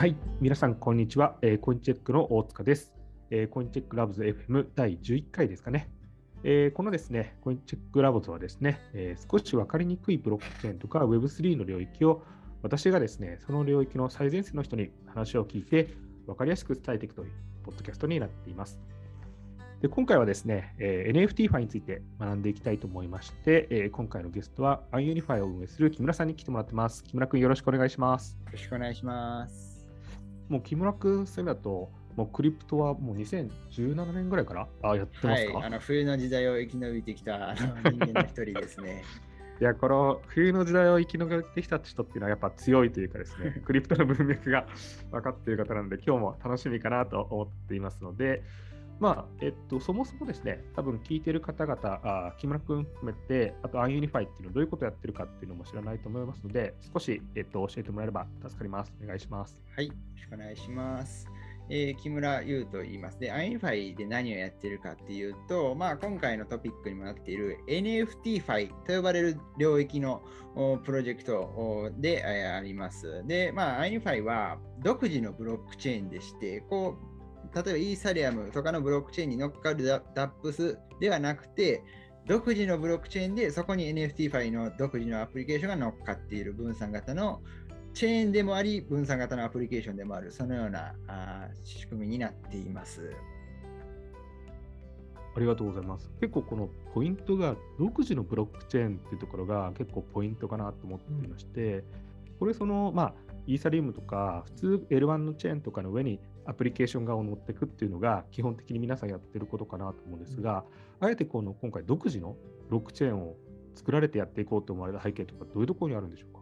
はい、皆さん、こんにちは。えーコインチェックの大塚です。えーコインチェックラブズ FM 第11回ですかね。えーこのですね、コインチェックラブズはですね、え少し分かりにくいブロックチェーンとか Web3 の領域を私がですね、その領域の最前線の人に話を聞いて分かりやすく伝えていくというポッドキャストになっています。で今回はですね、え NFT ファイについて学んでいきたいと思いまして、え今回のゲストは iUnify を運営する木村さんに来てもらってます。木村君よろしくお願いします。よろしくお願いします。もう木村君そういう意味だと、もうクリプトはもう2017年ぐらいからあやってまはい、すか、あの冬の時代を生き延びてきた 人間の一人ですね。いや、この冬の時代を生き延びてきた人っていうのはやっぱ強いというかですね、クリプトの文脈が分かっている方なので、今日も楽しみかなと思っていますので、まあ、えっと、そもそもですね、多分聞いてる方々、あ木村君含めて、あと iUnify っていうのはどういうことをやってるかっていうのも知らないと思いますので、少し、えっと、教えてもらえれば助かります。お願いします。はい、よろしくお願いします。えー木村優と言います。で、 UnUniFi で何をやってるかっていうと、まあ、今回のトピックにもなっている NFT ファイと呼ばれる領域のプロジェクトであります。で、まあ、 UnUniFi は独自のブロックチェーンでして、こう、例えばイーサリアムとかのブロックチェーンに乗っかるダ DApps ではなくて、独自のブロックチェーンでそこに NFT ファイの独自のアプリケーションが乗っかっている分散型のチェーンでもあり分散型のアプリケーションでもあるそのようなあー仕組みになっています。ありがとうございます。結構このポイントが独自のブロックチェーンっていうところが結構ポイントかなと思っていまして、これそのまあイーサリウムとか普通 L1 のチェーンとかの上にアプリケーション側を乗っていくっていうのが基本的に皆さんやってることかなと思うんですが、あえてこの今回独自のブロックチェーンを作られてやっていこうと思われた背景とかどういうところにあるんでしょうか？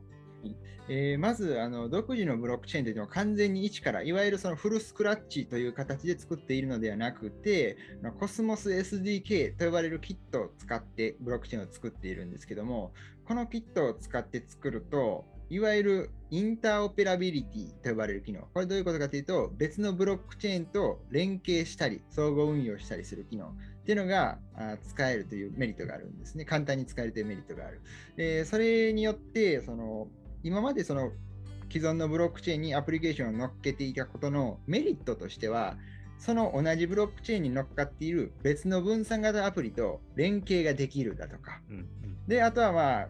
えーまずあの独自のブロックチェーンというのは完全に一からいわゆるそのフルスクラッチという形で作っているのではなくてコスモス SDK と呼ばれるキットを使ってブロックチェーンを作っているんですけどもこのキットを使って作るといわゆるインターオペラビリティと呼ばれる機能これどういうことかというと別のブロックチェーンと連携したり相互運用したりする機能っていうのが使えるというメリットがあるんですね。簡単に使えるというメリットがある。でそれによってその今までその既存のブロックチェーンにアプリケーションを乗っけていたことのメリットとしては、その同じブロックチェーンに乗っかっている別の分散型アプリと連携ができるだとか、うんうん。で、あとはまあ、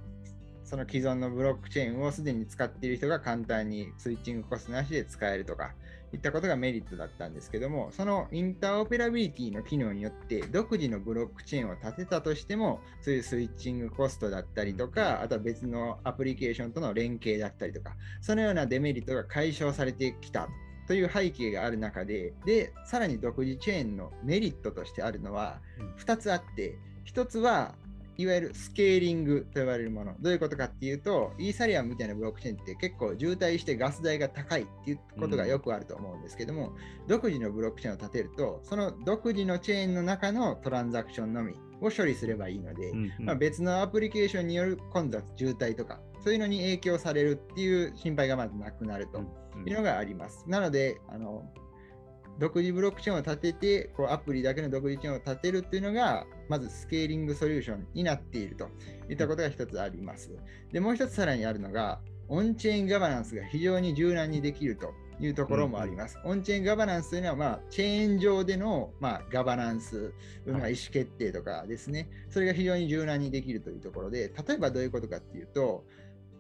その既存のブロックチェーンをすでに使っている人が簡単にスイッチングコストなしで使えるとか、いったことがメリットだったんですけども、そのインターオペラビリティの機能によって、独自のブロックチェーンを立てたとしても、そういうスイッチングコストだったりとか、あとは別のアプリケーションとの連携だったりとか、そのようなデメリットが解消されてきたと。いう背景がある中で、で、さらに独自チェーンのメリットとしてあるのは、2つあって、1つはいわゆるスケーリングと呼ばれるもの。どういうことかっていうと、イーサリアムみたいなブロックチェーンって結構渋滞してガス代が高いっていうことがよくあると思うんですけども、独自のブロックチェーンを立てると、その独自のチェーンの中のトランザクションのみを処理すればいいので、うんうんまあ、別のアプリケーションによる混雑、渋滞とか、そういうのに影響されるっていう心配がまずなくなるというのがあります。なので、あの独自ブロックチェーンを立てて、こうアプリだけの独自チェーンを立てるっていうのが、まずスケーリングソリューションになっていると。いったことが一つあります。で、もう一つさらにあるのが、オンチェーンガバナンスが非常に柔軟にできると。いうところもあります。オンチェーンガバナンスというのは、まあ、チェーン上での、まあ、ガバナンス、まあ、はい意思決定とかですね、それが非常に柔軟にできるというところで、例えばどういうことかっていうと、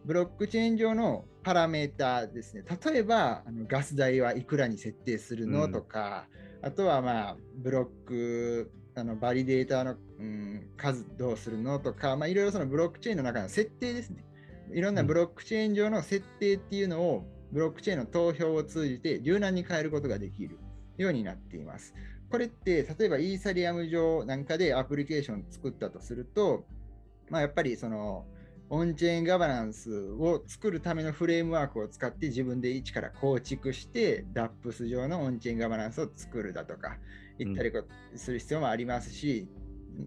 ブロックチェーン上のパラメーターですね、例えばあのガス代はいくらに設定するの、うんとか、あとは、まあ、ブロック、あのバリデーターの、うん、数どうするのとか、まあ、いろいろそのブロックチェーンの中の設定ですね。いろんなブロックチェーン上の設定っていうのを、ブロックチェーンの投票を通じて柔軟に変えることができるようになっています。これって、例えばイーサリアム上なんかでアプリケーション作ったとすると、まあ、やっぱりそのオンチェーンガバナンスを作るためのフレームワークを使って自分で一から構築して DAPS 上のオンチェーンガバナンスを作るだとか言ったりこする必要もありますし、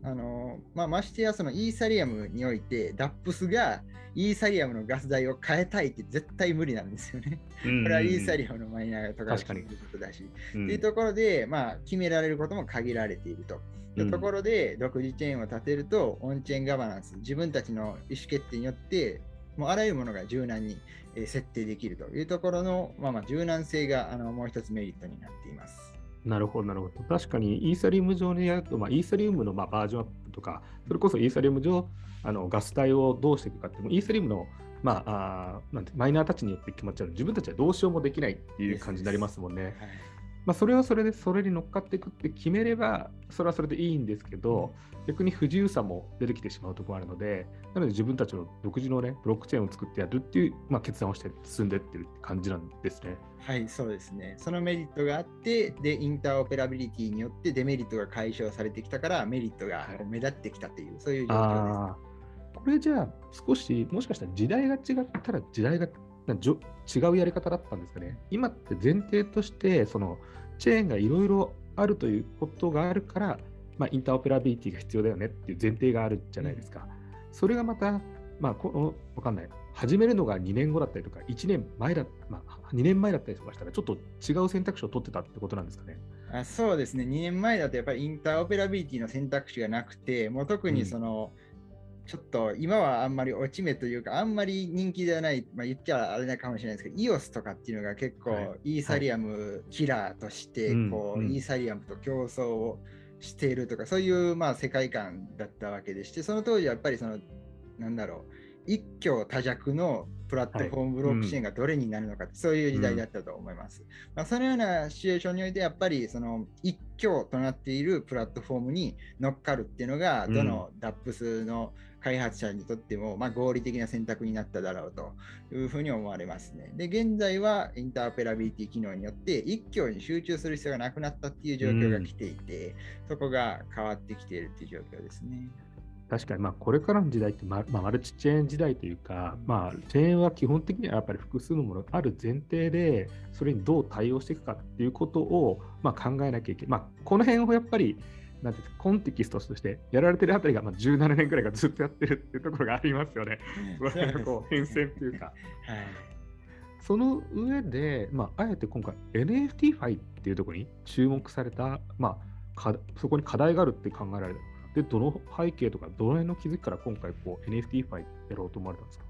あのまあ、ましてやそのイーサリアムにおいて DAPS がイーサリアムのガス代を変えたいって絶対無理なんですよね。これはイーサリアムのマイナーとかが確かに決めることだし。うんっていうところで、まあ、決められることも限られていると。ところで、独自チェーンを立てると、オンチェーンガバナンス、自分たちの意思決定によって、もうあらゆるものが柔軟にえー設定できるというところの、まあ、まあ柔軟性があのもう一つメリットになっています。なるほど、なるほど。確かにイーサリウム上にやると、まあ、イーサリウムのまあバージョンアップとか、それこそイーサリウム上、あのガス代をどうしていくかってイーサリウムの、まあ、あーなんてマイナーたちによって決まっちゃう自分たちはどうしようもできないっていう感じになりますもんね。はいまあ、それはそれでそれに乗っかっていくって決めればそれはそれでいいんですけど、逆に不自由さも出てきてしまうところがあるのでなので自分たちの独自のねブロックチェーンを作ってやるっていう、まあ、決断をして進んでってるって感じなんですね。はい、そうですね。そのメリットがあって、で、インターオペラビリティによってデメリットが解消されてきたから、メリットがこう目立ってきたという、そういう状況ああこれじゃあ少しもしかしたら時代が違ったら時代が違うやり方だったんですかね。今って前提としてそのチェーンがいろいろあるということがあるから、まあ、インターオペラビリティが必要だよねっていう前提があるじゃないですか。それがまた、まあ、このわかんない。始めるのが2年後だったりとか、1年前だ、まあ、2年前だったりとかしたら、ちょっと違う選択肢を取ってたってことなんですかね。あそうですね。2年前だとやっぱりインターオペラビリティの選択肢がなくて、もう特にその、ちょっと今はあんまり落ち目というか、あんまり人気ではない、まあ、言っちゃあれなかもしれないですけど、EOS とかっていうのが結構、はい。イーサリアムキラーとしてうんこう、うん。イーサリアムと競争をしているとか、そういうまあ世界観だったわけでして、その当時はやっぱりその、なんだろう、一挙多弱のプラットフォームブロックチェーンがどれになるのか、そういう時代だったと思います。まあ、そのようなシチュエーションにおいて、やっぱりその一挙となっているプラットフォームに乗っかるっていうのが、うんどの DAPS の開発者にとっても、まあ、合理的な選択になっただろうというふうに思われますね。で、現在はインターオペラビリティ機能によって、一挙に集中する必要がなくなったっていう状況が来ていて、そこが変わってきているっていう状況ですね。確かに、まあ、これからの時代って、ままあ、マルチチェーン時代というか、まあ、チェーンは基本的にはやっぱり複数のものがある前提で、それにどう対応していくかっていうことを、まあ、考えなきゃいけない。まあ、この辺をやっぱり、なんてコンテキストとしてやられてるあたりが、まあ、17年ぐらいがずっとやってるっていうところがありますよね。その辺のこう変遷っていうか。はいその上で、まあ、あえて今回 NFT ファイっていうところに注目された、まあ、かそこに課題があるって考えられる。で、どの背景とか、どの辺の気づきから今回こう NFT ファイやろうと思われたんですか？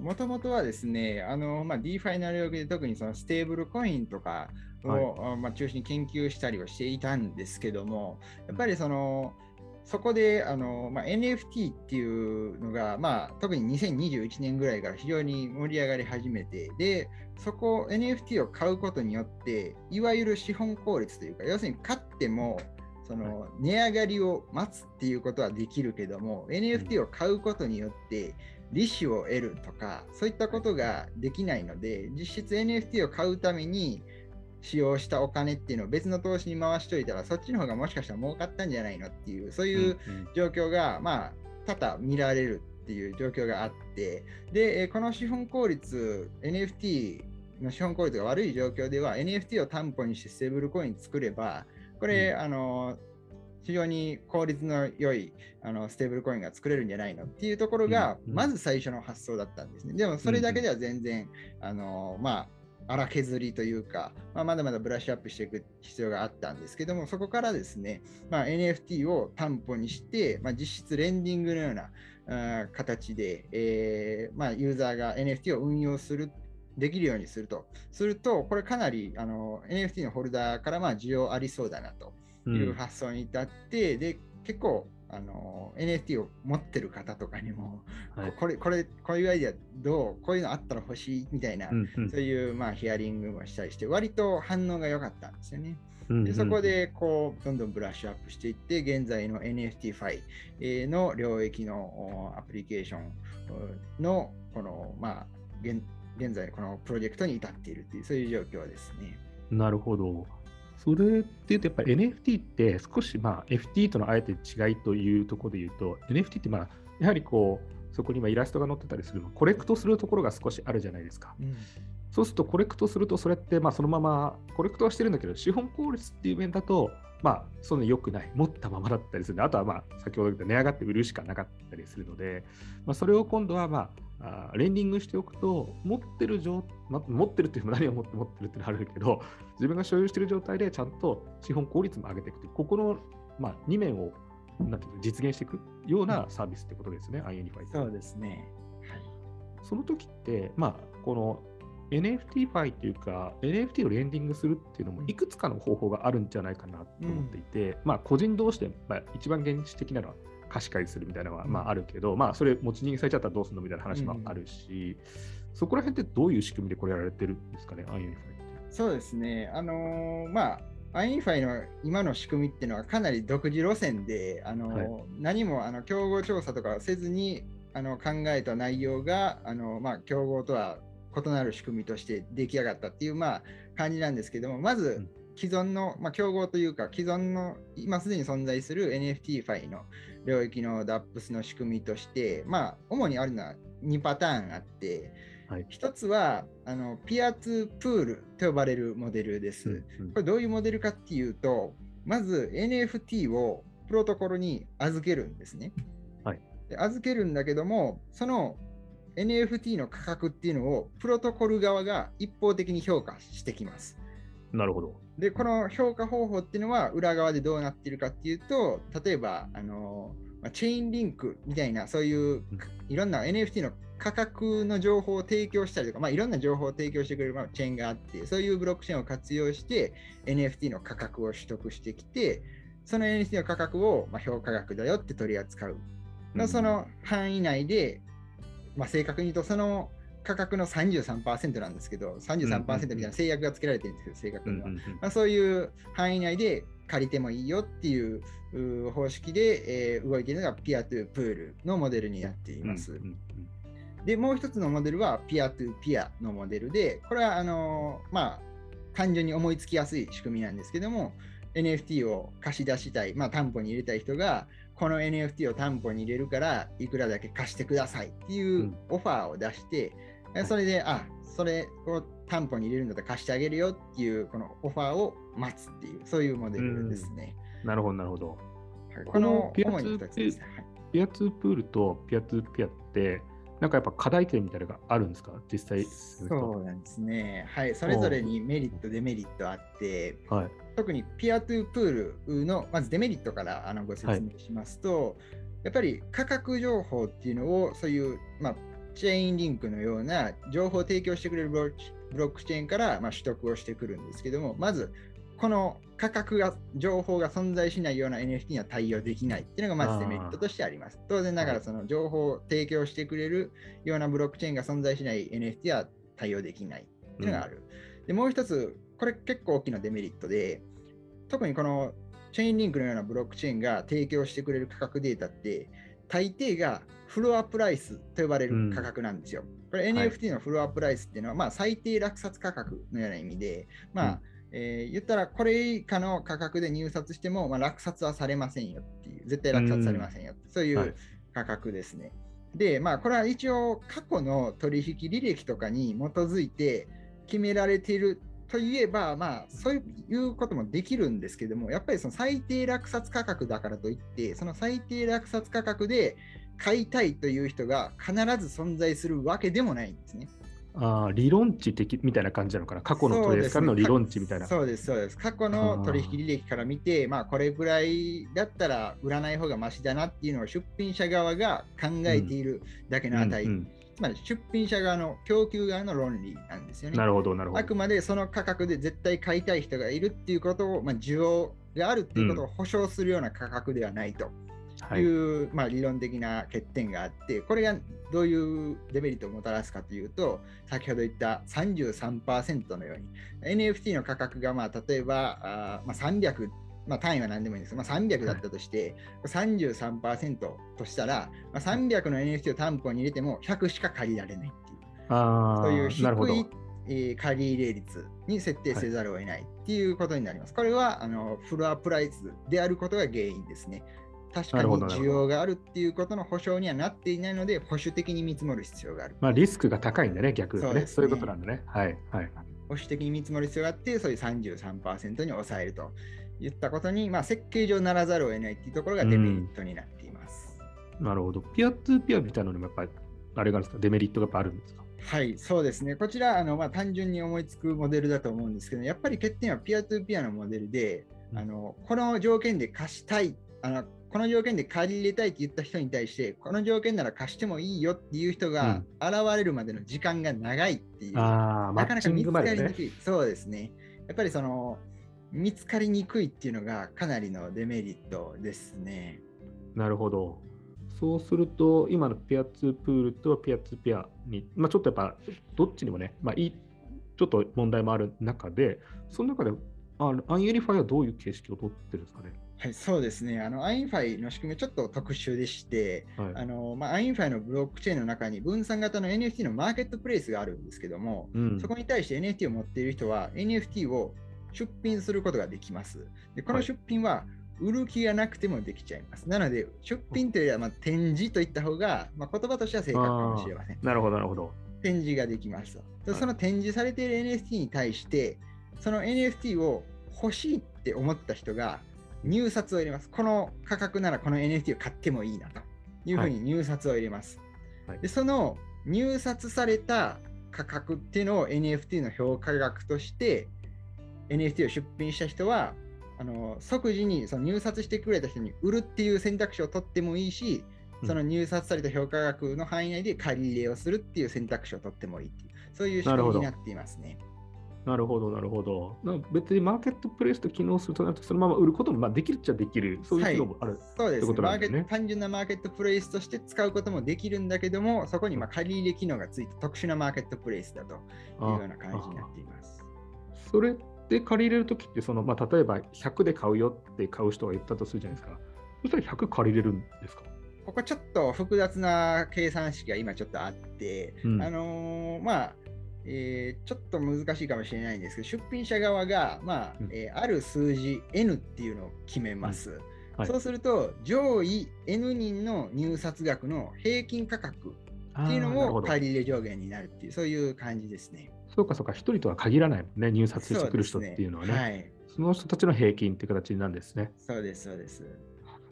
もともとはですね、あのまあ、DeFi の領域で特にそのステーブルコインとかを、はい。あまあ、中心に研究したりをしていたんですけども、やっぱりその、そこであの、まあ、NFT っていうのが、まあ、特に2021年ぐらいから非常に盛り上がり始めて、で、そこ NFT を買うことによって、いわゆる資本効率というか、要するに買っても、その値上がりを待つっていうことはできるけども、NFT を買うことによって利子を得るとか、そういったことができないので、実質 NFT を買うために使用したお金っていうのを別の投資に回しといたら、そっちの方がもしかしたら儲かったんじゃないのっていう、そういう状況が、まあ、多々見られるっていう状況があって、で、えーこの資本効率、NFT の資本効率が悪い状況では、NFT を担保にしてステーブルコイン作れば、これ、うん。あの、非常に効率の良いあのステーブルコインが作れるんじゃないのっていうところが、うん。うん。まず最初の発想だったんですね。でも、それだけでは全然、あの、まあ、荒削りというか、まあ、まだまだブラッシュアップしていく必要があったんですけども、そこからですね、まあ、NFT を担保にして、まあ、実質レンディングのようなあー形で、えーまあ、ユーザーが NFT を運用する、できるようにすると。すると、これかなりあの NFT のホルダーからまあ需要ありそうだなとうんいう発想に至って、で、結構、あの NFT を持ってる方とかにも、はいこれ、これ、こういうアイデアどうこういうのあったら欲しいみたいな、うんうんそういう、まあ、ヒアリングもしたりして、割と反応が良かったんですよね。うんでそこでこうどんどんブラッシュアップしていって、現在の NFT ファイえーの領域のおアプリケーションおのこの、まあ、現現在このプロジェクトに至っているという、そういう状況ですね。なるほど。それっていうと、やっぱり NFT って少し、まあ、FT とのあえて違いというところで言うと、NFT って、まあ、やはりこう、そこに今イラストが載ってたりするの、コレクトするところが少しあるじゃないですか。そうすると、コレクトすると、それって、まあ、そのまま、コレクトはしてるんだけど、資本効率っていう面だと、まあ、そんな良くない、持ったままだったりするあとは、まあ、先ほど言った値上がって売るしかなかったりするので、まあ、それを今度は、まあ、あーレンディングしておくと、持ってる状、まあ、持ってるっていうのも 何を持って持ってるっていうのはあるけど、自分が所有している状態でちゃんと資本効率も上げていくという、ここの、まあ、2面をなんていうの実現していくようなサービスってことですね、 UnUniFi って。そうですね。はいその時って、まあ、この NFT ファイというか、NFT をレンディングするっていうのもいくつかの方法があるんじゃないかなと思っていて、まあ、個人同士で、まあ、一番現実的なのは貸し借りするみたいなのは、まあ、あるけど、まあ、それ持ち逃げされちゃったらどうするのみたいな話もあるし、そこら辺ってどういう仕組みでこれやられてるんですかね、アイエンファイって。そうですね。あのーまあ、 UnUniFi の今の仕組みっていうのはかなり独自路線で、あのーはい。何もあの競合調査とかはせずにあの考えた内容があの、まあ、競合とは異なる仕組みとして出来上がったっていう、まあ、感じなんですけども、まずうん既存の、まあ、競合というか、既存の今すでに存在する NFT ファイの領域の DApps の仕組みとして、まあ、主にあるのは2パターンあって、はい一つはあのピアツープールと呼ばれるモデルです。うんこれどういうモデルかっていうと、まず NFT をプロトコルに預けるんですね。はいで預けるんだけども、その NFT の価格っていうのをプロトコル側が一方的に評価してきます。なるほど。で、この評価方法っていうのは裏側でどうなっているかっていうと、例えば、あのまあチェーンリンクみたいな、そういういろんな NFT の価格の情報を提供したりとか、まあ、いろんな情報を提供してくれるまあチェーンがあって、そういうブロックチェーンを活用して NFT の価格を取得してきて、その NFT の価格をまあ評価額だよって取り扱う。まあその範囲内で、まあ、正確に言うとその価格の33%なんですけど、33%みたいな制約がつけられてるんですけど、正確には。まあ、そういう範囲内で借りてもいいよっていうう方式で、えー動いているのがピアトゥープールのモデルになっています。で、もう一つのモデルはピアトゥーピアのモデルで、これはあのーまあ、単純に思いつきやすい仕組みなんですけども、NFT を貸し出したい、まあ、担保に入れたい人が、この NFT を担保に入れるから、いくらだけ貸してくださいっていううんオファーを出して、えそれで、あそれを担保に入れるんだったら貸してあげるよっていう、このオファーを待つっていう、そういうモデルですね。なるほど、なるほど。はいここののピアツー主に2つですピアツープールとピアツーピアって、なんかやっぱ課題点みたいなのがあるんですか？実際。そうなんですね。はい、それぞれにメリット、デメリットあって、はい。特にピアトゥープールのまずデメリットからあのご説明しますと、やっぱり価格情報っていうのをそういう、まあ、チェーンリンクのような情報を提供してくれるブロックチェーンから、まあ、取得をしてくるんですけども、まずこの価格が、情報が存在しないような NFT には対応できないっていうのがまずデメリットとしてあります。当然ながらはいその情報を提供してくれるようなブロックチェーンが存在しない NFT は対応できないっていうのがある。で、もう一つ、これ結構大きなデメリットで、特にこのチェーンリンクのようなブロックチェーンが提供してくれる価格データって、大抵がフロアプライスと呼ばれる価格なんですよ。これはい。NFT のフロアプライスっていうのは、まあ、最低落札価格のような意味で、まあうん。えー言ったらこれ以下の価格で入札しても、まあ、落札はされませんよっていう、絶対落札されませんよって、そういう価格ですね。で、まあ、これは一応過去の取引履歴とかに基づいて決められているといえば、まあ、そういうこともできるんですけども、やっぱりその最低落札価格だからといって、その最低落札価格で買いたいという人が必ず存在するわけでもないんですね。ああ、理論値的みたいな感じなのかな？過去のトレースからの理論値みたいな。そうです、そうです。過去の取引履歴から見て、まあ、これぐらいだったら売らない方がマシだなっていうのを出品者側が考えているだけの値、うんうんつまり出品者側の供給側の論理なんですよね。なるほど、なるほど。あくまでその価格で絶対買いたい人がいるっていうことを、まあ、需要があるっていうことを保証するような価格ではないとはいいう、まあ、理論的な欠点があって、これがどういうデメリットをもたらすかというと、先ほど言った33%のように、NFT の価格がまあ例えばあーまあ、300、まあ、単位は何でもいいんですが、まあ、300だったとして、33%としたら、まあ、300の NFT を担保に入れても100しか借りられないっていう。あそういう低い。えー借り入れ率に設定せざるを得ないっていうことになります。これはあのフロアプライスであることが原因ですね。確かに需要があるっていうことの保証にはなっていないので、保守的に見積もる必要がある。まあ、リスクが高いんだね、逆にね。ねそういうことなんだね。はい。はい。保守的に見積もる必要があって、そういう33%に抑えるといったことに、まあ、設計上ならざるを得ないっていうところがデメリットになっています。なるほど。ピアツーピアみたいなのにもやっぱり、あれがあるんですか？デメリットがやっぱあるんですか？はい、そうですね。こちら、あのまあ、単純に思いつくモデルだと思うんですけど、やっぱり欠点はピアトゥーピアのモデルで、うんあのこの条件で貸したいあの、この条件で借り入れたいって言った人に対して、この条件なら貸してもいいよっていう人が現れるまでの時間が長いっていう、ああ、マなかなか見つ。かりにくい、そうですね。やっぱりその見つかりにくいっていうのがかなりのデメリットですね。なるほど。そうすると、今のペアツープールとペアツーペアに、まあ、ちょっとやっぱ、どっちにもね、まあ、いいちょっと問題もある中で、その中で、あの UnUniFi はどういう形式を取ってるんですかね？はい、そうですね。あの、 UnUniFi の仕組みはちょっと特殊でして、はいあのまあ、 UnUniFi のブロックチェーンの中に分散型の NFT のマーケットプレイスがあるんですけども、うんそこに対して NFT を持っている人は NFT を出品することができます。でこのはい出品は売る気がなくてもできちゃいます。なので、出品というよりはまあ展示といった方が、まあ、言葉としては正確かもしれません。なるほど、なるほど。展示ができますはいその展示されている NFT に対して、その NFT を欲しいって思った人が入札を入れます。この価格ならこの NFT を買ってもいいなというふうに入札を入れます。はいでその入札された価格っていうのを NFT の評価額として NFT を出品した人はあの即時にその入札してくれた人に売るっていう選択肢を取ってもいいし、うんその入札された評価額の範囲内で借り入れをするっていう選択肢を取ってもいいっていう、そういう仕組みになっていますね。なるほど、なるほど。な別にマーケットプレイスと機能するとなると、そのまま売ることもまあできるっちゃできる、そういう機能もある。そうですねってことマーケなんだよね単純なマーケットプレイスとして使うこともできるんだけども、そこにまあ借り入れ機能がついて特殊なマーケットプレイスだというような感じになっています。それで借り入れるときってその、まあ、例えば100で買うよって買う人が言ったとするじゃないですか。そしたら100借りれるんですか？ここちょっと複雑な計算式が今ちょっとあって、うんあのーまあ、えーちょっと難しいかもしれないんですけど、出品者側が、まあうんえーある数字 N っていうのを決めます。はいそうすると、上位 N 人の入札額の平均価格っていうのも借り入れ上限になるっていう、そういう感じですね。そうかそうか、一人とは限らないもんね、入札してくる人っていうのはね。そはい。の人たちの平均っていう形なんですね。そうです、そうです。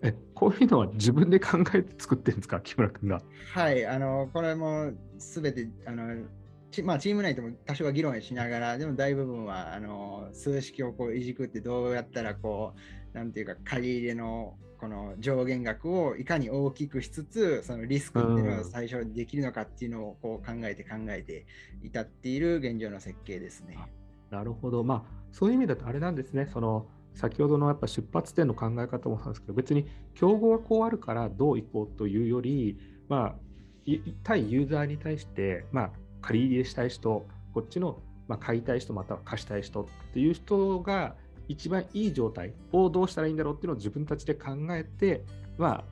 え、こういうのは自分で考えて作ってるんですか、木村君が？はい、あのこれもすべてあのチ,、まあ、チーム内でも多少は議論しながら、でも大部分はあの数式をこういじくって、どうやったらこう、なんていうか、借り入れのこの上限額をいかに大きくしつつ、そのリスクっていうのを最初にできるのかっていうのをこう考えて考えて至っている現状の設計ですね。なるほど。まあ、そういう意味だとあれなんですね。その先ほどのやっぱ出発点の考え方もそうですけど、別に競合がこうあるからどういこうというより、まあ、対ユーザーに対して、まあ、借り入れしたい人、こっちの、まあ、買いたい人、または貸したい人っていう人が一番いい状態をどうしたらいいんだろうっていうのを自分たちで考えて、まあ、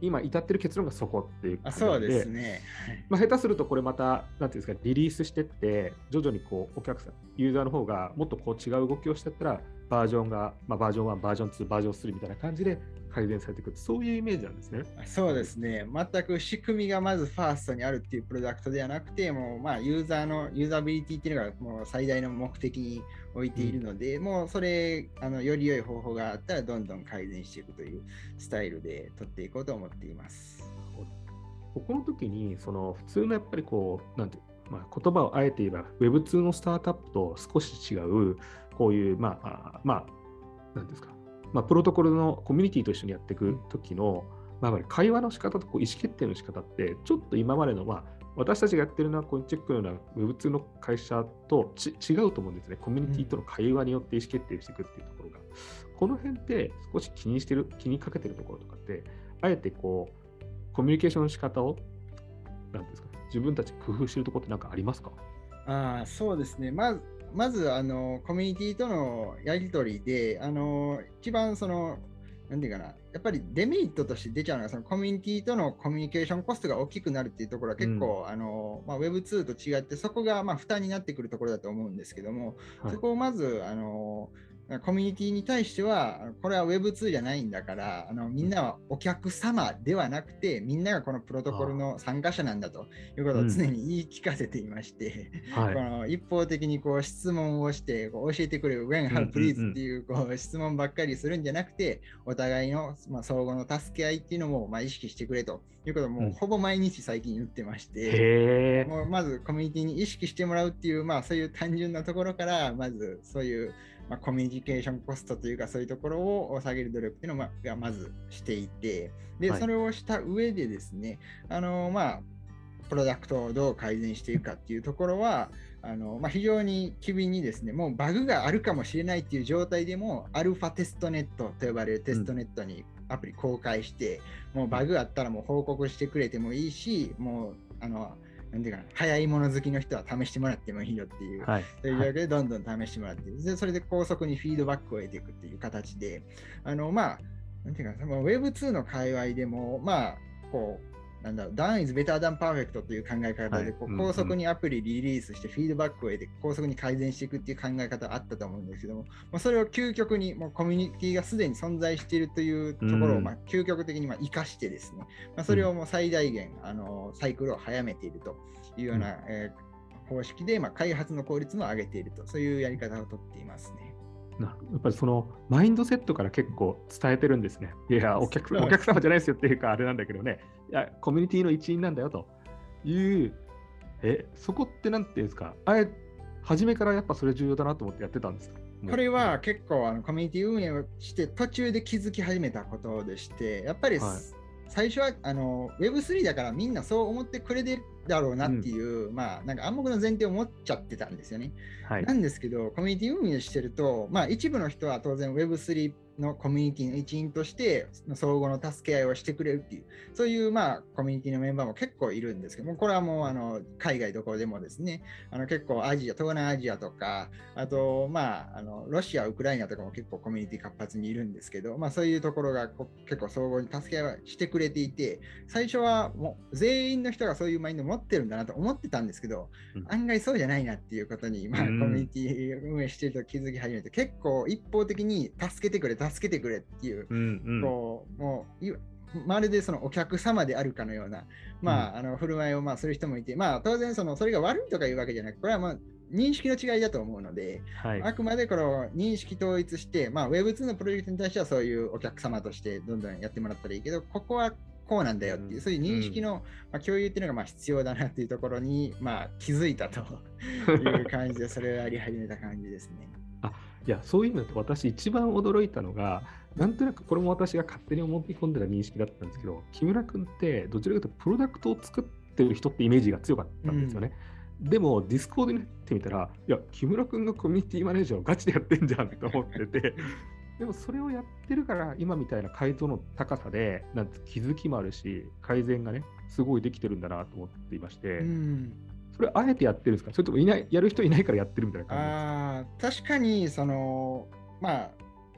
今至ってる結論がそこっていうあそうですね。はいまあ、下手するとこれまた、なんていうんですか、リリースしてって、徐々にこうお客さん、ユーザーの方がもっとこう違う動きをしてったら、バージョンが、まあ、バージョン1、バージョン2、バージョン3みたいな感じで改善されていく、そういうイメージなんですね。そうですね、全く仕組みがまずファーストにあるっていうプロダクトではなくて、もうまあユーザーのユーザビリティっていうのがもう最大の目的に置いているので、もうそれあの、より良い方法があったらどんどん改善していくというスタイルで取っていこうと思っています。ここの時に、その普通のやっぱりこう、なんてまあ、言葉をあえて言えば、Web2 のスタートアップと少し違う、こういう、まあ、まあ、なんですか、まあ、プロトコルのコミュニティと一緒にやっていく時の、まあ、会話の仕方とこう意思決定の仕方って、ちょっと今までの、まあ、私たちがやってるのはコインチェックのような Web2 の会社とち違うと思うんですね。コミュニティとの会話によって意思決定していくっていうところが。この辺って少し気にしてる、気にかけてるところとかって、あえてこう、コミュニケーションの仕方を、なんですか、自分たち工夫してるところって何かありますか？ああそうですね、まず、まずあのコミュニティとのやり取りで、あの一番その、なんていうかな、やっぱりデメリットとして出ちゃうのは、そのコミュニティとのコミュニケーションコストが大きくなるっていうところは結構、あのまあ、Web2 と違って、そこがまあ負担になってくるところだと思うんですけども、はい。そこをまずあのコミュニティに対しては、これは Web2 じゃないんだから、あのみんなはお客様ではなくて、みんながこのプロトコルの参加者なんだということを常に言い聞かせていまして、はいこの一方的にこう質問をしてこう教えてくれる When, うん how, うんうん please っていうこう質問ばっかりするんじゃなくて、お互いのまあ相互の助け合いっていうのもまあ意識してくれということをもうんうほぼ毎日最近言ってまして。へえ。もうまずコミュニティに意識してもらうっていう、まあ、そういう単純なところから、まずそういうまあ、コミュニケーションコストというかそういうところを下げる努力っていうのをままずしていてで、はい、それをした上でですねあのまあプロダクトをどう改善していくかっていうところはあの、まあ、非常に機敏にですねもうバグがあるかもしれないっていう状態でもアルファテストネットと呼ばれるテストネットにアプリ公開して、うん、もうバグあったらもう報告してくれてもいいしもうあのなんていうかな、早いもの好きの人は試してもらってもいいよっていう、はい、そういうわけでどんどん試してもらって、でそれで高速にフィードバックを得ていくっていう形で、あのまあ、なんていうかな、Web2 の界隈でも、まあ、こう、なんだろう、Done is better than いう考え方で、高速にアプリリリースしてフィードバックを得て高速に改善していくっていう考え方あったと思うんですけども、まあ、それを究極にもうコミュニティがすでに存在しているというところを、まあ、究極的にまあ生かしてですね、まあ、それをもう最大限、あのサイクルを早めているというような、えー、方式で、まあ、開発の効率も上げていると、そういうやり方をとっていますね。なやっぱりそのマインドセットから結構伝えてるんですね。いや、お客お客様じゃないですよっていうか、あれなんだけどね、いや、コミュニティの一員なんだよという、え、そこってなんていうんですか、あれ、初めからやっぱそれ重要だなと思ってやってたんですか？これは結構あのコミュニティ運営をして途中で気づき始めたことでして、やっぱり、はい、最初はあの Web3 だからみんなそう思ってくれてだろうなっていう、うん、まあなんか暗黙の前提を持っちゃってたんですよね。はい、なんですけどコミュニティ運営してるとまあ一部の人は当然 Web3 のコミュニティの一員として相互の助け合いをしてくれるっていうそういうまあコミュニティのメンバーも結構いるんですけどもこれはもうあの海外どころでもですねあの結構アジア東南アジアとかあとまああのロシアウクライナとかも結構コミュニティ活発にいるんですけどまあそういうところが結構相互に助け合いをしてくれていて最初はもう全員の人がそういうマインドを持ってるんだなと思ってたんですけど、うん、案外そうじゃないなっていうことに、まあ、コミュニティ運営してると気づき始めて結構一方的に助けてくれ助けてくれっていう、うんうん、こうもうまるでそのお客様であるかのような、まあ、あの振る舞いをまあする人もいて、まあ、当然そのそれが悪いとかいうわけじゃなくこれはまあ認識の違いだと思うので、はい、あくまでこの認識統一して、まあ、Web2 のプロジェクトに対してはそういうお客様としてどんどんやってもらったらいいけど、ここはこうなんだよっていう、そういう認識の、まあ、共有っていうのがまあ必要だなっていうところに、まあ、気づいたという感じで、それをやり始めた感じですね。あいやそういうのと私一番驚いたのがなんとなくこれも私が勝手に思い込んでた認識だったんですけど木村君ってどちらかというとプロダクトを作ってる人ってイメージが強かったんですよね。うん、でも Discord になってみたらいや木村君がコミュニティマネージャーをガチでやってんじゃんと思ってて でもそれをやってるから今みたいな解像の高さでなん気づきもあるし改善がねすごいできてるんだなと思っていまして、うん、それあえてやってるんですか？それともいないやる人いないからやってるみたいな感じですか？確かにそのまあ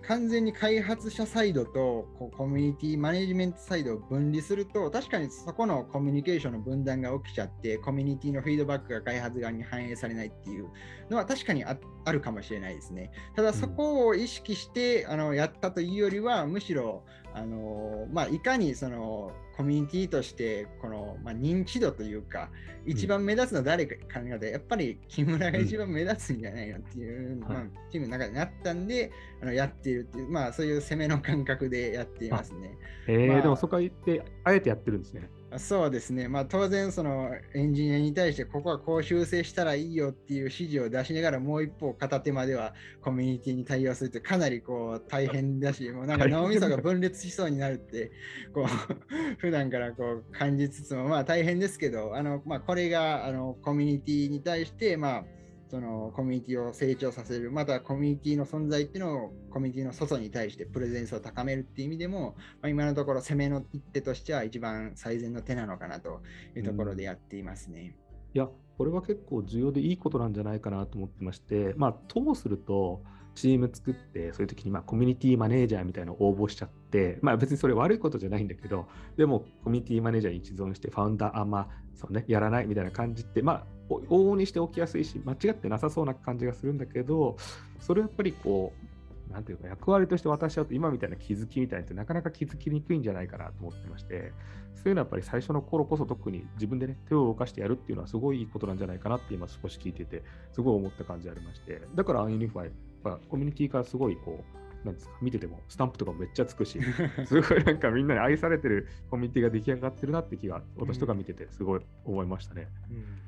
完全に開発者サイドとこうコミュニティマネジメントサイドを分離すると確かにそこのコミュニケーションの分断が起きちゃってコミュニティのフィードバックが開発側に反映されないっていうのは確かにあるかもしれないですね。ただそこを意識して、あのやったというよりはむしろあの、まあ、いかにそのコミュニティとしてこの、まあ、認知度というか一番目立つのは誰か考えてやっぱり木村が一番目立つんじゃないのっていう、うん、まあ、チームの中になったんであのやっているっていうまあそういう攻めの感覚でやっていますね。えー、まあ、でもそこは言ってあえてやってるんですね。そうですね、まあ、当然、そのエンジニアに対してここはこう修正したらいいよっていう指示を出しながら、もう一方、片手間ではコミュニティに対応するってかなりこう大変だし、もうなんか脳みそが分裂しそうになるって、こう 普段からこう感じつつも、まあ大変ですけど、あのまあ、これがあのコミュニティに対して、まあ、そのコミュニティを成長させる、またコミュニティの存在っていうのをコミュニティの外に対してプレゼンスを高めるっていう意味でも、まあ、今のところ攻めの一手としては一番最善の手なのかなというところでやっていますね。うん、いや、これは結構重要でいいことなんじゃないかなと思ってまして、まあ、ともすると、チーム作って、そういう時にまあコミュニティマネージャーみたいなのを応募しちゃって、まあ別にそれ悪いことじゃないんだけど、でもコミュニティマネージャーに一存して、ファウンダーあんまそう、ね、やらないみたいな感じって、まあ往々にして起きやすいし、間違ってなさそうな感じがするんだけど、それやっぱりこう、なんていうか、役割として渡しちゃうと、今みたいな気づきみたいなってなかなか気づきにくいんじゃないかなと思ってまして、そういうのはやっぱり最初の頃こそ特に自分でね、手を動かしてやるっていうのはすごいいいことなんじゃないかなって今少し聞いてて、すごい思った感じありまして、だから UnUniFi、コミュニティからすごいこう、なんですか見ててもスタンプとかめっちゃつくし、すごいなんかみんなに愛されてるコミュニティが出来上がってるなって気が、私とか見ててすごい思いましたね。うん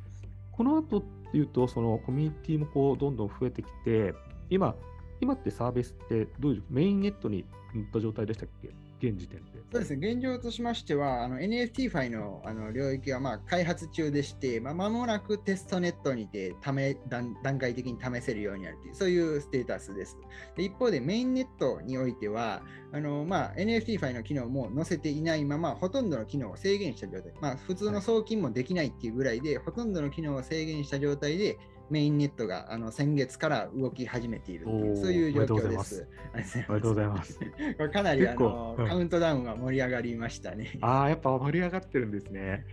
この後っていうと、そのコミュニティもこうどんどん増えてきて、今、今ってサービスってどういうメインネットに乗った状態でしたっけ？現時点で。そうですね、現状としましては、あの NFT ファイのあの領域はまあ開発中でして、まあ、間もなくテストネットにてため段段階的に試せるようになるという、そういうステータスです。で一方で、メインネットにおいては、あのまあ、NFT ファイの機能も載せていないまま、ほとんどの機能を制限した状態、まあ、普通の送金もできないっていうぐらいで、ほとんどの機能を制限した状態で、メインネットがあの先月から動き始めているそういう状況です。ありがとうございます。これ かなりあ結構うんのカウントダウンは盛り上がりましたね。ああ、やっぱ盛り上がってるんですね。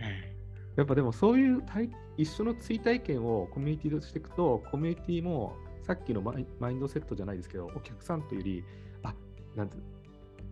やっぱでもそういう体一緒の追体験をコミュニティとしていくと、コミュニティもさっきのマイマインドセットじゃないですけど、お客さんというより、あなんていうの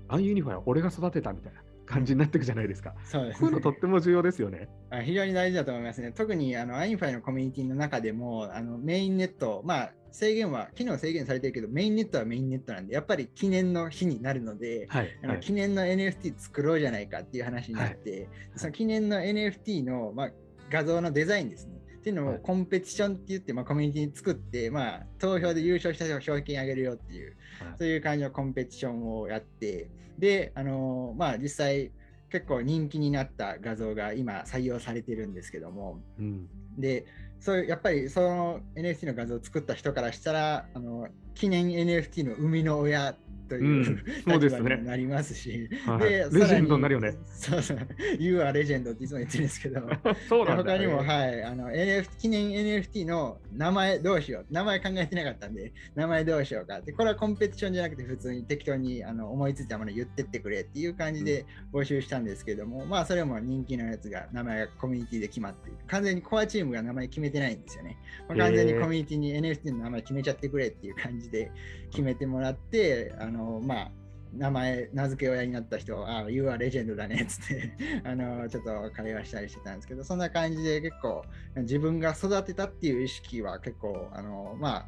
UnUniFi は俺が育てたみたいな感じになっていくじゃないですか。そうですこういうのとっても重要ですよね。あ非常に大事だと思いますね。特にあの UnUniFi のコミュニティの中でもあのメインネット、まあ、制限は、機能制限されてるけど、メインネットはメインネットなんで、やっぱり記念の日になるので、はい。あのはい記念の NFT 作ろうじゃないかっていう話になって、その記念の NFT の、まあ、画像のデザインですね。っていうのはい。をコンペティションって言って、まあ、コミュニティに作って、まあ、投票で優勝した人を賞金あげるよっていう、はい。そういう感じのコンペティションをやって、で、あのまあ、実際、結構人気になった画像が今採用されてるんですけども、うん。で、そういうやっぱりその NFT の画像を作った人からしたら、あの記念 NFT の生みの親という、うん そうですね立場にもなりますし、はいでレジェンドになるよね。そうそう、You are legend っていつも言ってるんですけど、そうなんだ。他にも、い。はい、あの NFT 記念 NFT の名前どうしよう、名前考えてなかったんで、名前どうしようかって、これはコンペティションじゃなくて、普通に適当にあの思いついたものを言ってってくれっていう感じで募集したんですけども、まあ、それも人気のやつが、名前がコミュニティで決まっている。完全にコアチームが名前決めてないんですよね。まあ、完全にコミュニティに NFT の名前決めちゃってくれっていう感じで決めてもらって、あの、のまあ、名前、名付け親になった人は、あ、You are legend だねっつって、あの、ちょっと会話したりしてたんですけど、そんな感じで結構、自分が育てたっていう意識は結構、あの、まあ、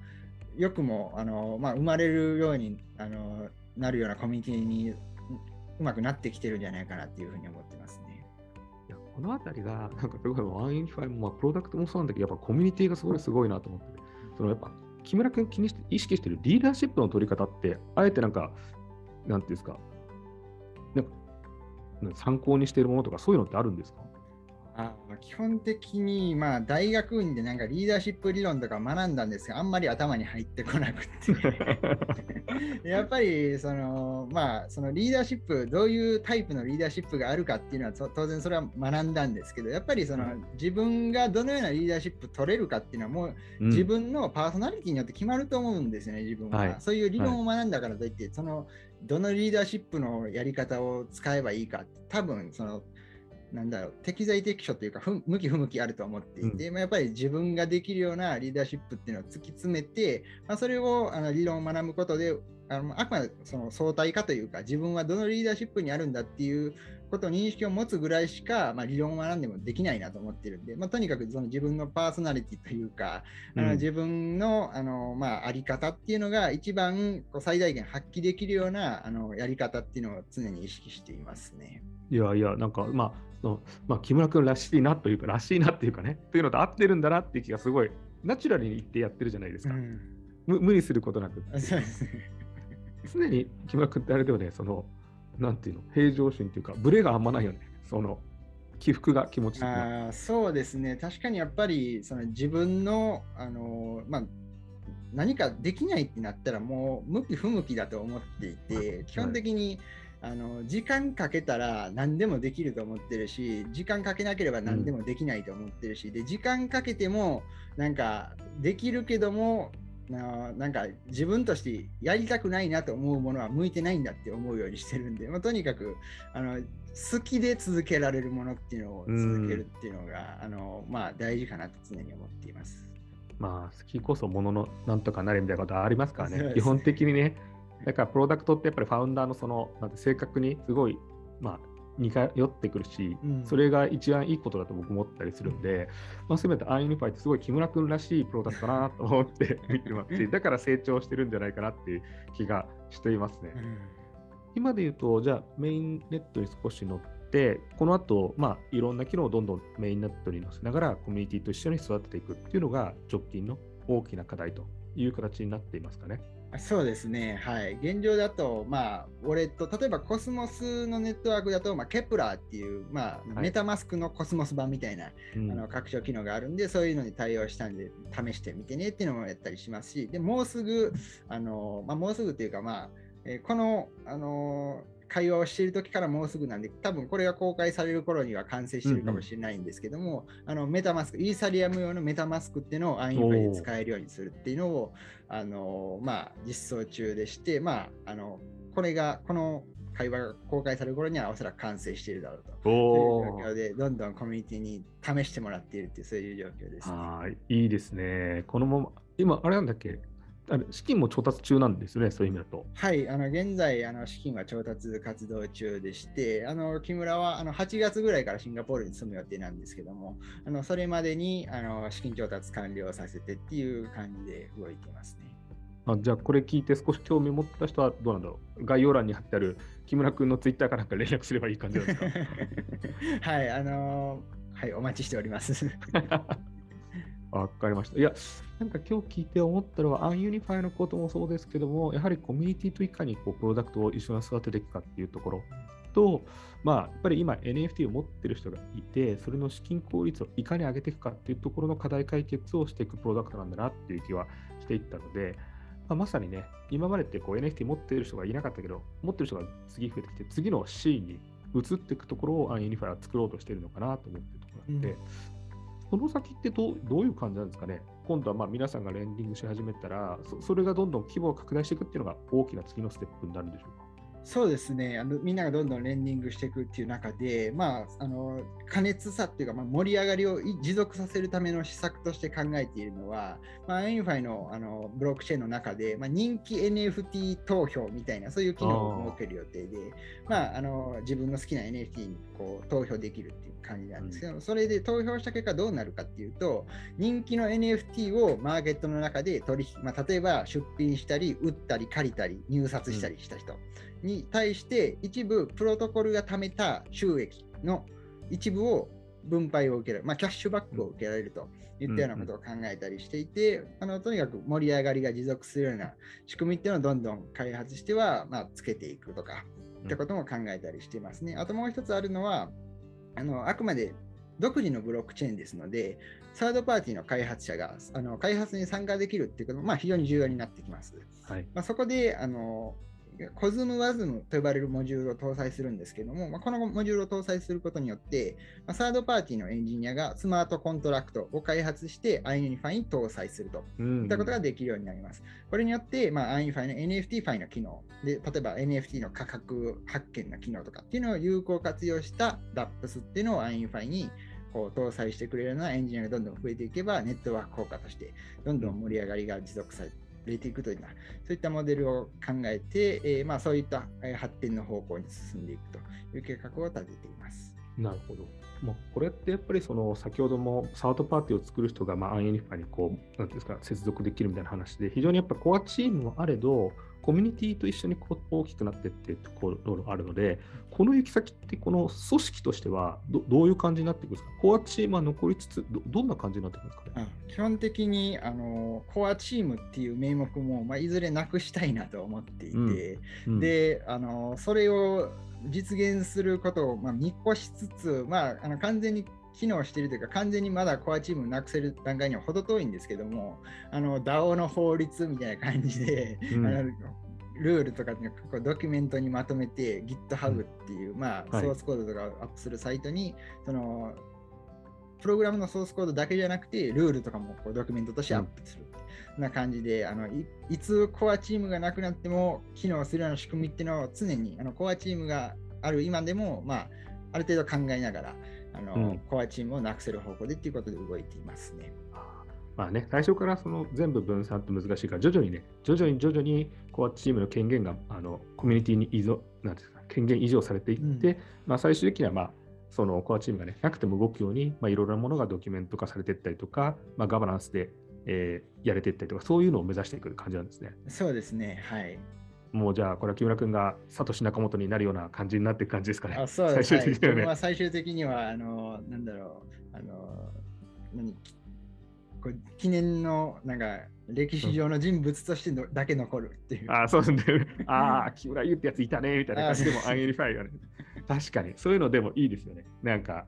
よくも、あの、まあ、生まれるように、あの、なるようなコミュニティにうまくなってきてるんじゃないかなっていうふうに思ってますね。いやこのあたりが、なんかすごい、 UnUniFi も、まあ、プロダクトもそうなんだけど、やっぱコミュニティがすごいすごいなと思って、そのやっぱ、木村君気にして、意識してるリーダーシップの取り方って、あえてなんか、なんていうんですか、なんか、参考にしているものとか、そういうのってあるんですか？あ基本的に、まあ、大学院でなんかリーダーシップ理論とか学んだんですが、あんまり頭に入ってこなくて。やっぱりその、まあ、そのリーダーシップ、どういうタイプのリーダーシップがあるかっていうのは、そ当然それは学んだんですけど、やっぱりその、うん自分がどのようなリーダーシップ取れるかっていうのは、もううん自分のパーソナリティによって決まると思うんですよね、自分は。はいそういう理論を学んだからといって、そのどのリーダーシップのやり方を使えばいいか多分その、なんだろう、適材適所というか、ふ向き不向きあると思っていて、まあ、やっぱり自分ができるようなリーダーシップっていうのを突き詰めて、まあ、それをあの理論を学ぶことで、あのあくまでその相対化というか、自分はどのリーダーシップにあるんだっていうことを認識を持つぐらいしか、まあ、理論を学んでもできないなと思ってるんで、まあ、とにかくその自分のパーソナリティというか、あうんの自分のあの、まあ、あり方っていうのが一番こう最大限発揮できるようなあのやり方っていうのを常に意識していますね。いやいや、なんか、まあ、そのまあ、木村君らしいなというか、らしいなっていうかね、というのと合ってるんだなっていう気がすごい、ナチュラルに言ってやってるじゃないですか。うんむ無理することなく。そうですね。常に木村君ってあれだよね、その、なんていうの、平常心というか、ブレがあんまないよね。その、起伏が気持ち。あーそうですね、確かにやっぱりその自分の、あのまあ、何かできないってなったら、もう向き不向きだと思っていて、基本的に、あの時間かけたら何でもできると思ってるし、時間かけなければ何でもできないと思ってるし、で時間かけても、なんかできるけども、ななんか自分としてやりたくないなと思うものは向いてないんだって思うようにしてるんで、まあ、とにかくあの好きで続けられるものっていうのを続けるっていうのが、あのまあ、大事かなと常に思っています。まあ、好きこそもののなんとかなれみたいなことはありますからね。ね基本的にね。だから、プロダクトってやっぱりファウンダーのその、なんて性格にすごい、まあ、似通ってくるし、うんそれが一番いいことだと僕思ったりするんで、まあ、そういう意味で UnUniFi ってすごい木村君らしいプロダクトだなと思って見てますし、だから成長してるんじゃないかなっていう気がしていますね。今で言うと、じゃあメインネットに少し乗って、この後、まあいろんな機能をどんどんメインネットに載せながらコミュニティと一緒に育てていくっていうのが直近の大きな課題という形になっていますかね。そうですね、はい。現状だと、まあ、ウォレット、例えばコスモスのネットワークだと、まあ、 Keplr っていう、まあ、 MetaMask のコスモス版みたいな、あの拡張機能があるんで、そういうのに対応したんで、試してみてねっていうのもやったりしますし、でもうすぐ、あのまあ、もうすぐというか、まあ、えー、この、あのー会話をしている時からもうすぐなんで、多分これが公開される頃には完成してるかもしれないんですけども、うんうん、あのメタマスク、イーサリアム用のメタマスクっていうのをアンインファで使えるようにするっていうのを、あのまあ、実装中でして、まあ、あのこれが、この会話が公開される頃にはおそらく完成しているだろうと。いう状況で、どんどんコミュニティに試してもらっているっていう、そういう状況です、ね、あいいですね。このまま、今、あれなんだっけ？あ資金も調達中なんですね、そういう意味だと。はい、あの現在あの、資金は調達活動中でして、あの木村はあの8月ぐらいからシンガポールに住む予定なんですけども、あのそれまでにあの資金調達完了させてっていう感じで動いてますね。あじゃあ、これ聞いて少し興味を持った人はどうなんだろう概要欄に貼ってある木村君のツイッターかなんか連絡すればいい感じですか？はい、あのー、はい、お待ちしております。わかりました。いや、なんか今日聞いて思ったのは、 UnUniFi のこともそうですけども、やはりコミュニティといかにこうプロダクトを一緒に育てていくかっていうところと、まあ、やっぱり今 NFT を持ってる人がいて、それの資金効率をいかに上げていくかっていうところの課題解決をしていくプロダクトなんだなっていう気はしていったので、まあ、まさにね、今までってこう NFT 持ってる人がいなかったけど、持ってる人が次増えてきて、次の C に移っていくところを UnUniFi は作ろうとしてるのかなと思ってるところなので、うんその先ってどういう感じなんですかね？今度はまあ皆さんがレンディングし始めたらそ、それがどんどん規模を拡大していくっていうのが大きな次のステップになるんでしょうそうですね。あのみんながどんどんレンディングしていくっていう中で、まあ、あの過熱さっていうか、まあ、盛り上がりを持続させるための施策として考えているのは、まあ、 UnUniFi のあのブロックチェーンの中で、まあ、人気 NFT 投票みたいなそういう機能を設ける予定でまあ、あの自分の好きな NFT にこう投票できるっていう感じなんですけど、うん、それで投票した結果どうなるかっていうと人気の NFT をマーケットの中で取引、まあ、例えば出品したり売ったり借りたり入札したりした人、うんに対して一部プロトコルが貯めた収益の一部を分配を受ける、まあ、キャッシュバックを受けられるといったようなことを考えたりしていて、あのとにかく盛り上がりが持続するような仕組みっていうのをどんどん開発しては、まあ、つけていくとか、いったことも考えたりしていますね。あともう一つあるのは、あのあくまで独自のブロックチェーンですので、サードパーティーの開発者があの開発に参加できるっていうことも、まあ、非常に重要になってきます。はいまあ、そこであのコズムワズムと呼ばれるモジュールを搭載するんですけども、まあ、このモジュールを搭載することによって、まあ、サードパーティーのエンジニアがスマートコントラクトを開発して iUnify に搭載するといったことができるようになります。これによって、まあ、iUnify の NFT ファイの機能で、例えば NFT の価格発見の機能とかっていうのを有効活用した DAPS っていうのを iUnify にこう搭載してくれるようなエンジニアがどんどん増えていけば、ネットワーク効果としてどんどん盛り上がりが持続されてレーティングというような、そういったモデルを考えて、えー、まあ、そういった発展の方向に進んでいくという計画を立てています。なるほど。まあ、これってやっぱりその先ほどもサードパーティーを作る人がまあアンユニファにこうなんですか接続できるみたいな話で非常にやっぱコアチームもあれどコミュニティと一緒にこう大きくなっていってところがあるので、この行き先ってこの組織としてはどどういう感じになっていくんですか？コアチームは残りつつど、どんな感じになっていくんですか？ね、基本的にあのコアチームっていう名目も、まあ、いずれなくしたいなと思っていて、うん。うん、であのそれを実現することを、まあ、見越しつつ、まあ、あの完全に機能しているというか、完全にまだコアチームをなくせる段階には程遠いんですけども、あの DAO の法律みたいな感じで、うん、あのルールとかこうドキュメントにまとめて GitHub っていう、うん、まあ、ソースコードとかをアップするサイトに、そのプログラムのソースコードだけじゃなくて、ルールとかもこうドキュメントとしてアップする。うん、な感じであのい、いつコアチームがなくなっても機能するような仕組みっていうのを常にあのコアチームがある今でも、まあ、ある程度考えながら、あの、うん、コアチームをなくせる方向でっていうことで動いていますね。まあね、最初からその全部分散って難しいから、徐々にね、徐々に徐々にコアチームの権限があのコミュニティに依存、なんですか、権限移譲されていって、うん、まあ、最終的には、まあ、そのコアチームがね、なくても動くように、まあ、いろいろなものがドキュメント化されていったりとか、まあ、ガバナンスで、えー、やれていったりとか、そういうのを目指していく感じなんですね。そうですね、はい。もうじゃあ、これは木村君がサトシ仲本になるような感じになっていく感じですかね。あそうです最終的には、ね、はい、最終的には、あの、なんだろう、あの、何こう記念のなんか歴史上の人物としてのだけ残るっていう。ああ、そうですね。ああ、木村優ってやついたね、みたいな感じでも UnUniFi がね。確かに、そういうのでもいいですよね。なんか、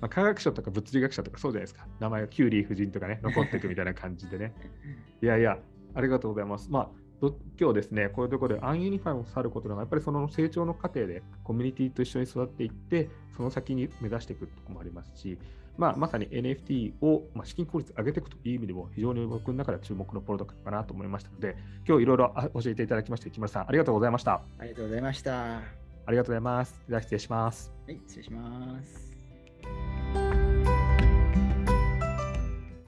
まあ、科学者とか物理学者とかそうじゃないですか。名前がキュリー夫人とかね、残っていくみたいな感じでね。いやいや、ありがとうございます。まあ、ど今日ですね、こういうところで UnUniFi もさることが、やっぱりその成長の過程でコミュニティと一緒に育っていって、その先に目指していくところもありますし、まあ、まさに NFT を、まあ、資金効率上げていくという意味でも非常に僕の中では注目のプロダクトかなと思いましたので、今日いろいろ教えていただきまして、木村さん、ありがとうございました。ありがとうございました。ありがとうございます。では失礼します。はい、失礼します。